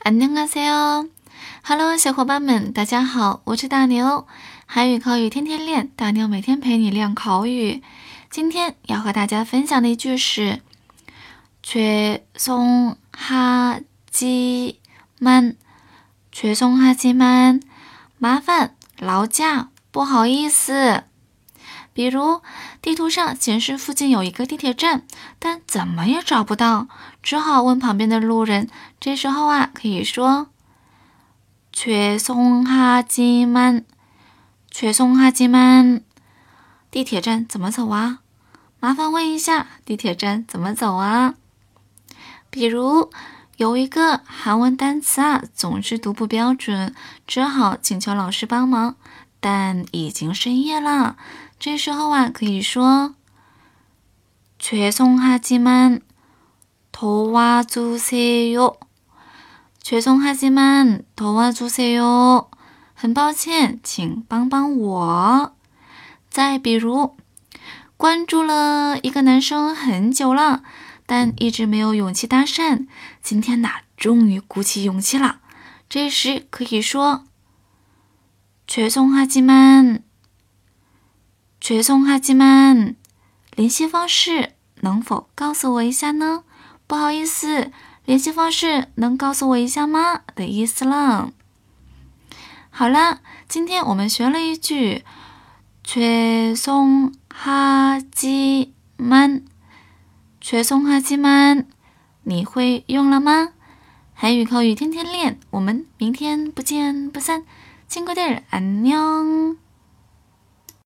안녕하세요，Hello，小伙伴们，大家好，我是大牛，韩语口语天天练，大牛每天陪你练口语。今天要和大家分享的一句是죄송하지 만， 죄송하지 만， 麻烦，劳驾，不好意思。 比如地图上显示附近有一个地铁站，但怎么也找不到，只好问旁边的路人。这时候啊，可以说“却松哈基曼，却松哈基曼，地铁站怎么走啊？麻烦问一下，地铁站怎么走啊？”比如有一个韩文单词啊，总是读不标准，只好请求老师帮忙。但已经深夜了。这时候啊，可以说“죄송하지만도와주세요”。죄송하지만도와주세 요。 很抱歉，请帮帮我。再比如，关注了一个男生很久了，但一直没有勇气搭讪，今天呐，终于鼓起勇气了。这时可以说“ 죄송하지만”。죄송하지 만， 联系方式能否告诉我一下呢？不好意思，联系方式能告诉我一下吗？的意思了。好了，今天我们学了一句죄송하지 만， 죄송하지 만， 你会用了吗？韩语口语天天练，我们明天不见不散。 친구들 안 녕。